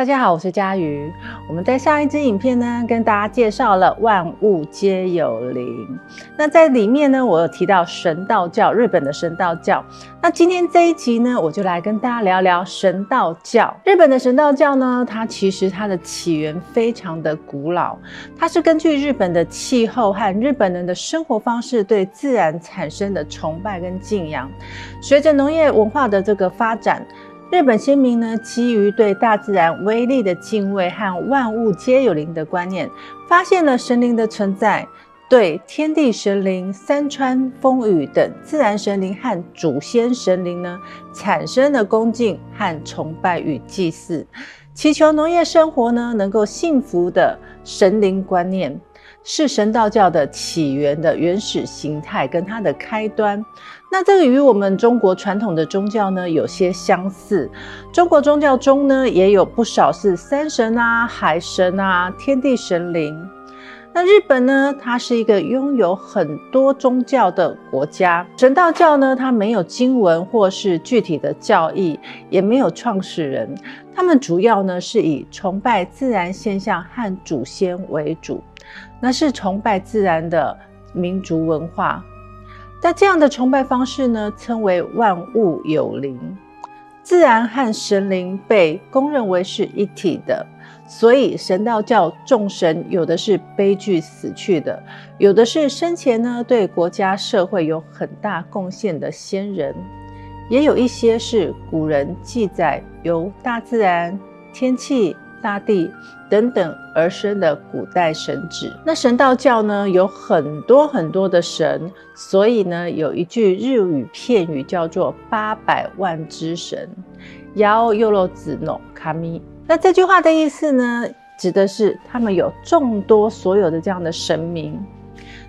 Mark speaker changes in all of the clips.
Speaker 1: 大家好，我是佳瑜。我们在上一支影片呢，跟大家介绍了万物皆有灵。那在里面呢，我有提到神道教，日本的神道教。那今天这一集呢，我就来跟大家聊聊神道教。日本的神道教呢，它其实它的起源非常的古老，它是根据日本的气候和日本人的生活方式对自然产生的崇拜跟敬仰。随着农业文化的这个发展。日本先民呢，基于对大自然威力的敬畏和万物皆有灵的观念，发现了神灵的存在，对天地神灵、山川风雨等自然神灵和祖先神灵呢，产生了恭敬和崇拜与祭祀，祈求农业生活呢能够幸福的神灵观念。是神道教的起源的原始形态跟它的开端，那这个与我们中国传统的宗教呢有些相似。中国宗教中呢也有不少是山神啊、海神啊、天地神灵。那日本呢，它是一个拥有很多宗教的国家。神道教呢，它没有经文或是具体的教义，也没有创始人。他们主要呢是以崇拜自然现象和祖先为主。那是崇拜自然的民族文化，那这样的崇拜方式呢，称为万物有灵。自然和神灵被公认为是一体的，所以神道教众神有的是悲剧死去的，有的是生前呢对国家社会有很大贡献的先人，也有一些是古人记载由大自然、天气。大地等等而生的古代神祇。那神道教呢，有很多很多的神，所以呢，有一句日语片语叫做“八百万之神”。妖又肉子诺卡米。那这句话的意思呢，指的是他们有众多所有的这样的神明。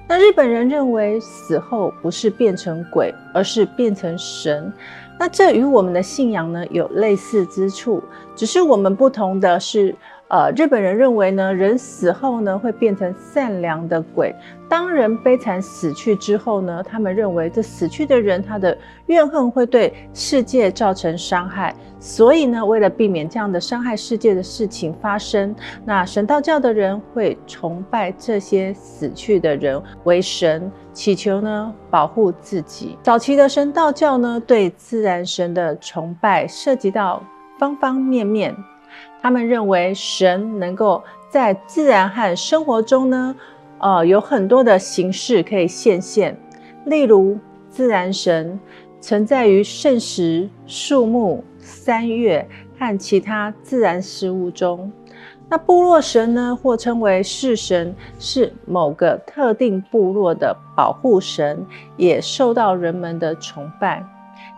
Speaker 1: 那日本人认为死后不是变成鬼，而是变成神。那这与我们的信仰呢有类似之处，只是我们不同的是，呃，日本人认为呢，人死后呢会变成善良的鬼。当人悲惨死去之后呢，他们认为这死去的人他的怨恨会对世界造成伤害，所以呢，为了避免这样的伤害世界的事情发生，那神道教的人会崇拜这些死去的人为神。祈求呢，保护自己。早期的神道教呢，对自然神的崇拜涉及到方方面面。他们认为神能够在自然和生活中呢，呃，有很多的形式可以现现。例如，自然神存在于圣石、树木、山岳和其他自然事物中。那部落神呢，或称为式神，是某个特定部落的保护神，也受到人们的崇拜。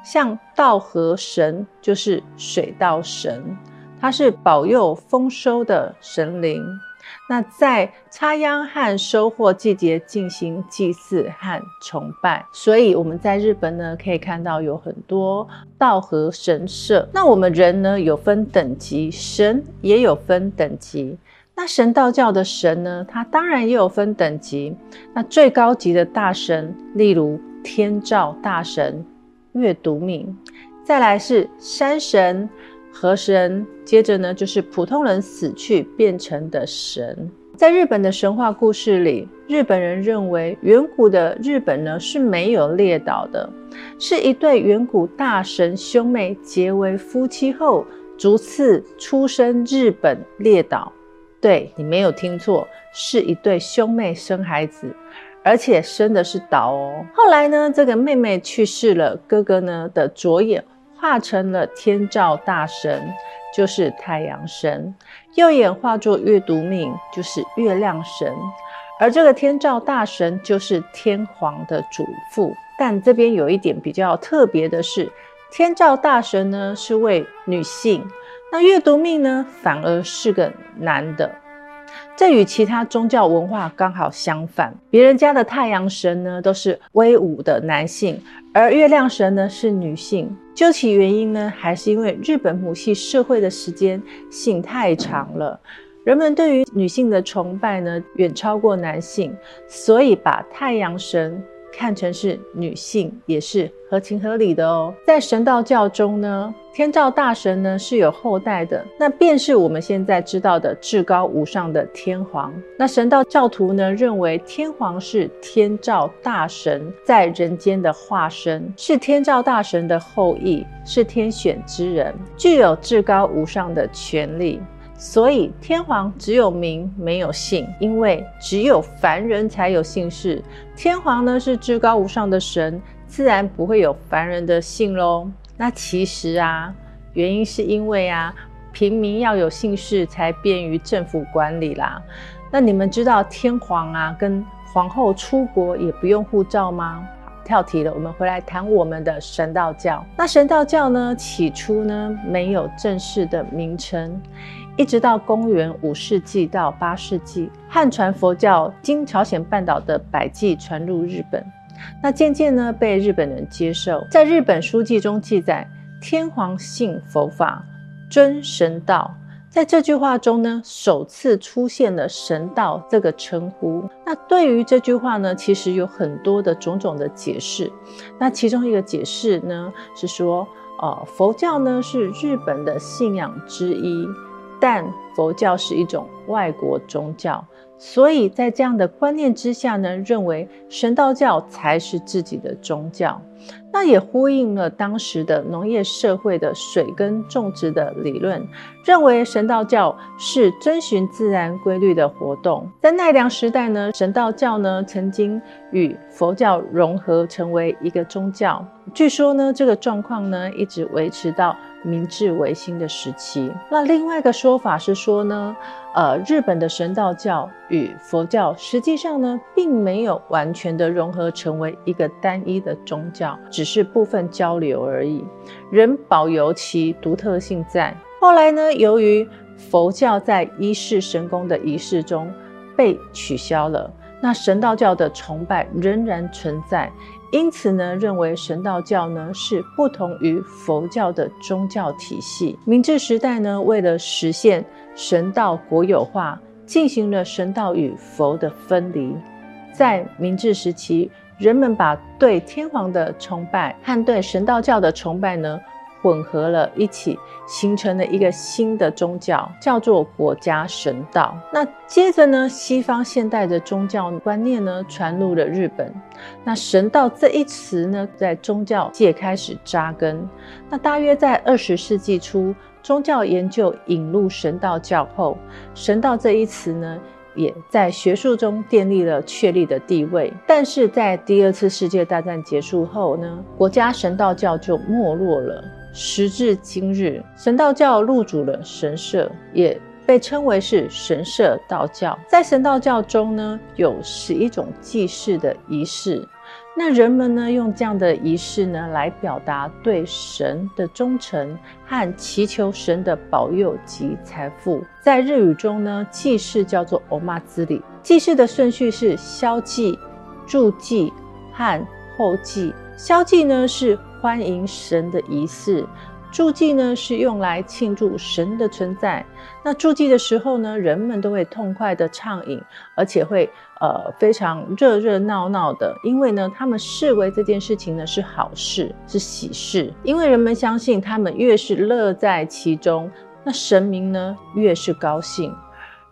Speaker 1: 像稻荷神就是水稻神，它是保佑丰收的神灵。那在插秧和收获季节进行祭祀和崇拜，所以我们在日本呢可以看到有很多道和神社。那我们人呢有分等级，神也有分等级。那神道教的神呢，它当然也有分等级。那最高级的大神，例如天照大神、月读命，再来是山神。河神，接着呢就是普通人死去变成的神。在日本的神话故事里，日本人认为远古的日本呢是没有列岛的，是一对远古大神兄妹结为夫妻后，逐次出生日本列岛。对，你没有听错，是一对兄妹生孩子，而且生的是岛哦。后来呢，这个妹妹去世了，哥哥呢的左眼。化成了天照大神，就是太阳神；右眼化作月读命，就是月亮神。而这个天照大神就是天皇的祖父。但这边有一点比较特别的是，天照大神呢是位女性，那月读命呢反而是个男的。这与其他宗教文化刚好相反，别人家的太阳神呢都是威武的男性，而月亮神呢是女性。究其原因呢，还是因为日本母系社会的时间性太长了，人们对于女性的崇拜呢远超过男性，所以把太阳神看成是女性，也是合情合理的哦。在神道教中呢，天照大神呢是有后代的，那便是我们现在知道的至高无上的天皇。那神道教徒呢认为天皇是天照大神在人间的化身，是天照大神的后裔，是天选之人，具有至高无上的权力。所以天皇只有名没有姓，因为只有凡人才有姓氏。天皇呢是至高无上的神，自然不会有凡人的姓喽。那其实啊，原因是因为啊，平民要有姓氏才便于政府管理啦。那你们知道天皇啊跟皇后出国也不用护照吗？跳题了，我们回来谈我们的神道教。那神道教呢，起初呢没有正式的名称。一直到公元五世纪到八世纪，汉传佛教经朝鲜半岛的百济传入日本，那渐渐呢被日本人接受。在日本书记中记载，天皇信佛法，尊神道。在这句话中呢，首次出现了“神道”这个称呼。那对于这句话呢，其实有很多的种种的解释。那其中一个解释呢是说，呃，佛教呢是日本的信仰之一。但佛教是一种外国宗教，所以在这样的观念之下呢，认为神道教才是自己的宗教。那也呼应了当时的农业社会的水耕种植的理论，认为神道教是遵循自然规律的活动。在奈良时代呢，神道教呢曾经与佛教融合成为一个宗教。据说呢，这个状况呢一直维持到明治维新的时期。那另外一个说法是说呢，呃，日本的神道教与佛教实际上呢并没有完全的融合成为一个单一的宗教。只是部分交流而已，仍保有其独特性在。后来呢，由于佛教在一世神功的仪式中被取消了，那神道教的崇拜仍然存在。因此呢，认为神道教呢是不同于佛教的宗教体系。明治时代呢，为了实现神道国有化，进行了神道与佛的分离。在明治时期，人们把对天皇的崇拜和对神道教的崇拜呢混合了一起，形成了一个新的宗教，叫做国家神道。那接着呢，西方现代的宗教观念呢传入了日本。那神道这一词呢，在宗教界开始扎根。那大约在二十世纪初，宗教研究引入神道教后，神道这一词呢。也在学术中奠立了确立的地位，但是在第二次世界大战结束后呢，国家神道教就没落了。时至今日，神道教入主了神社，也被称为是神社道教。在神道教中呢，有十一种祭祀的仪式。那人们呢，用这样的仪式呢，来表达对神的忠诚和祈求神的保佑及财富。在日语中呢，祭祀叫做お祭り。祭祀的顺序是宵祭、祝祭和后祭。宵祭呢是欢迎神的仪式。祝祭呢是用来庆祝神的存在。那祝祭的时候呢，人们都会痛快的畅饮，而且会呃非常热热闹闹的，因为呢，他们视为这件事情呢是好事，是喜事。因为人们相信，他们越是乐在其中，那神明呢越是高兴。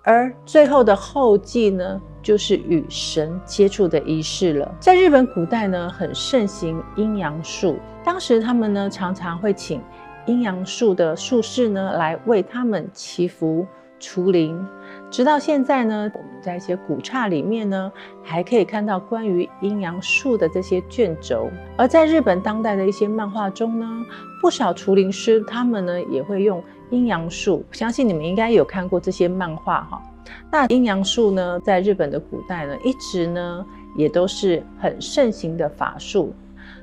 Speaker 1: 而最后的后祭呢，就是与神接触的仪式了。在日本古代呢，很盛行阴阳术，当时他们呢常常会请。阴阳术的术士呢，来为他们祈福除灵。直到现在呢，我们在一些古刹里面呢，还可以看到关于阴阳术的这些卷轴。而在日本当代的一些漫画中呢，不少除灵师他们呢也会用阴阳术。相信你们应该有看过这些漫画哈。那阴阳术呢，在日本的古代呢，一直呢也都是很盛行的法术。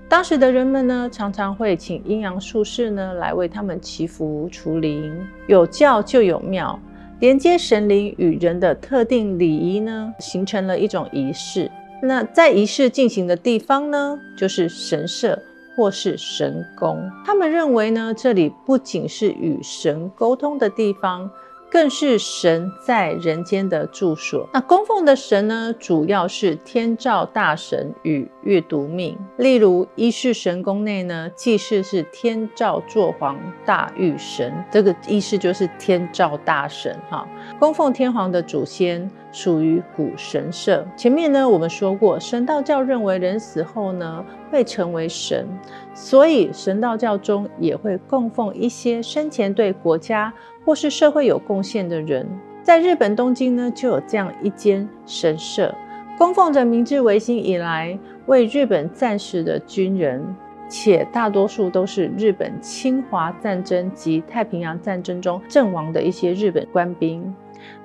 Speaker 1: 当时的人们呢，常常会请阴阳术士呢来为他们祈福除灵。有教就有庙，连接神灵与人的特定礼仪呢，形成了一种仪式。那在仪式进行的地方呢，就是神社或是神宫。他们认为呢，这里不仅是与神沟通的地方，更是神在人间的住所。那供奉的神呢，主要是天照大神与月读命。例如一世神宫内呢，祭祀是天照坐皇大御神，这个意思就是天照大神哈。供奉天皇的祖先属于古神社。前面呢，我们说过，神道教认为人死后呢，会成为神，所以神道教中也会供奉一些生前对国家或是社会有贡献的人，在日本东京呢，就有这样一间神社，供奉着明治维新以来为日本战死的军人，且大多数都是日本侵华战争及太平洋战争中阵亡的一些日本官兵。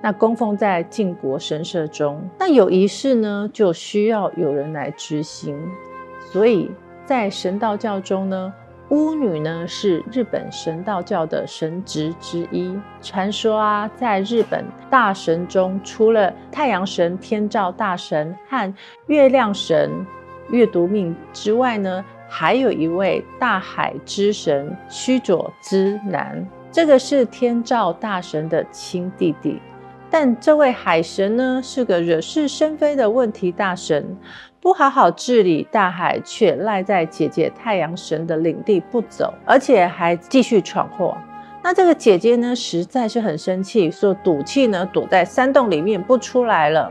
Speaker 1: 那供奉在靖国神社中，那有仪式呢，就需要有人来执行，所以在神道教中呢。巫女呢，是日本神道教的神职之一。传说啊，在日本大神中，除了太阳神天照大神和月亮神月读命之外呢，还有一位大海之神须佐之男，这个是天照大神的亲弟弟。但这位海神呢，是个惹是生非的问题大神。不好好治理大海，却赖在姐姐太阳神的领地不走，而且还继续闯祸。那这个姐姐呢，实在是很生气，说赌气呢，躲在山洞里面不出来了。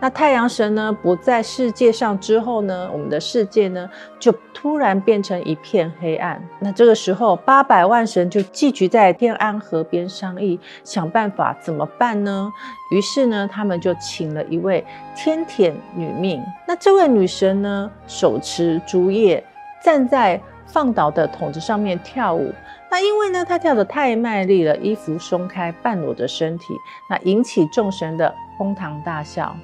Speaker 1: 那太阳神呢，不在世界上之后呢，我们的世界呢就突然变成一片黑暗。那这个时候，八百万神就聚集在天安河边商议，想办法怎么办呢？于是呢，他们就请了一位天田女命。那这位女神呢，手持竹叶，站在放倒的桶子上面跳舞。那因为呢，她跳得太卖力了，衣服松开，半裸着身体，那引起众神的哄堂大笑。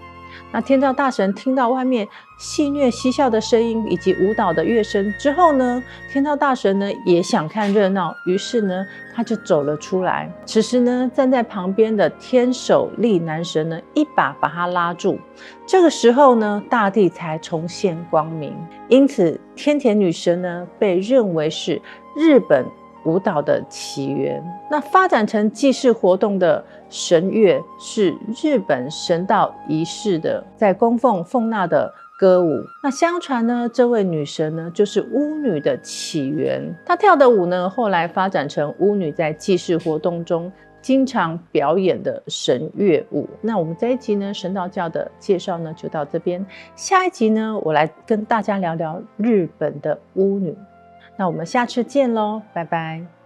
Speaker 1: 那天照大神听到外面戏谑嬉笑的声音以及舞蹈的乐声之后呢，天照大神呢也想看热闹，于是呢他就走了出来。此时呢，站在旁边的天守力男神呢一把把他拉住。这个时候呢，大地才重现光明。因此，天田女神呢被认为是日本。舞蹈的起源，那发展成祭祀活动的神乐是日本神道仪式的，在供奉奉纳的歌舞。那相传呢，这位女神呢就是巫女的起源。她跳的舞呢，后来发展成巫女在祭祀活动中经常表演的神乐舞。那我们这一集呢，神道教的介绍呢就到这边。下一集呢，我来跟大家聊聊日本的巫女。那我们下次见喽，拜拜。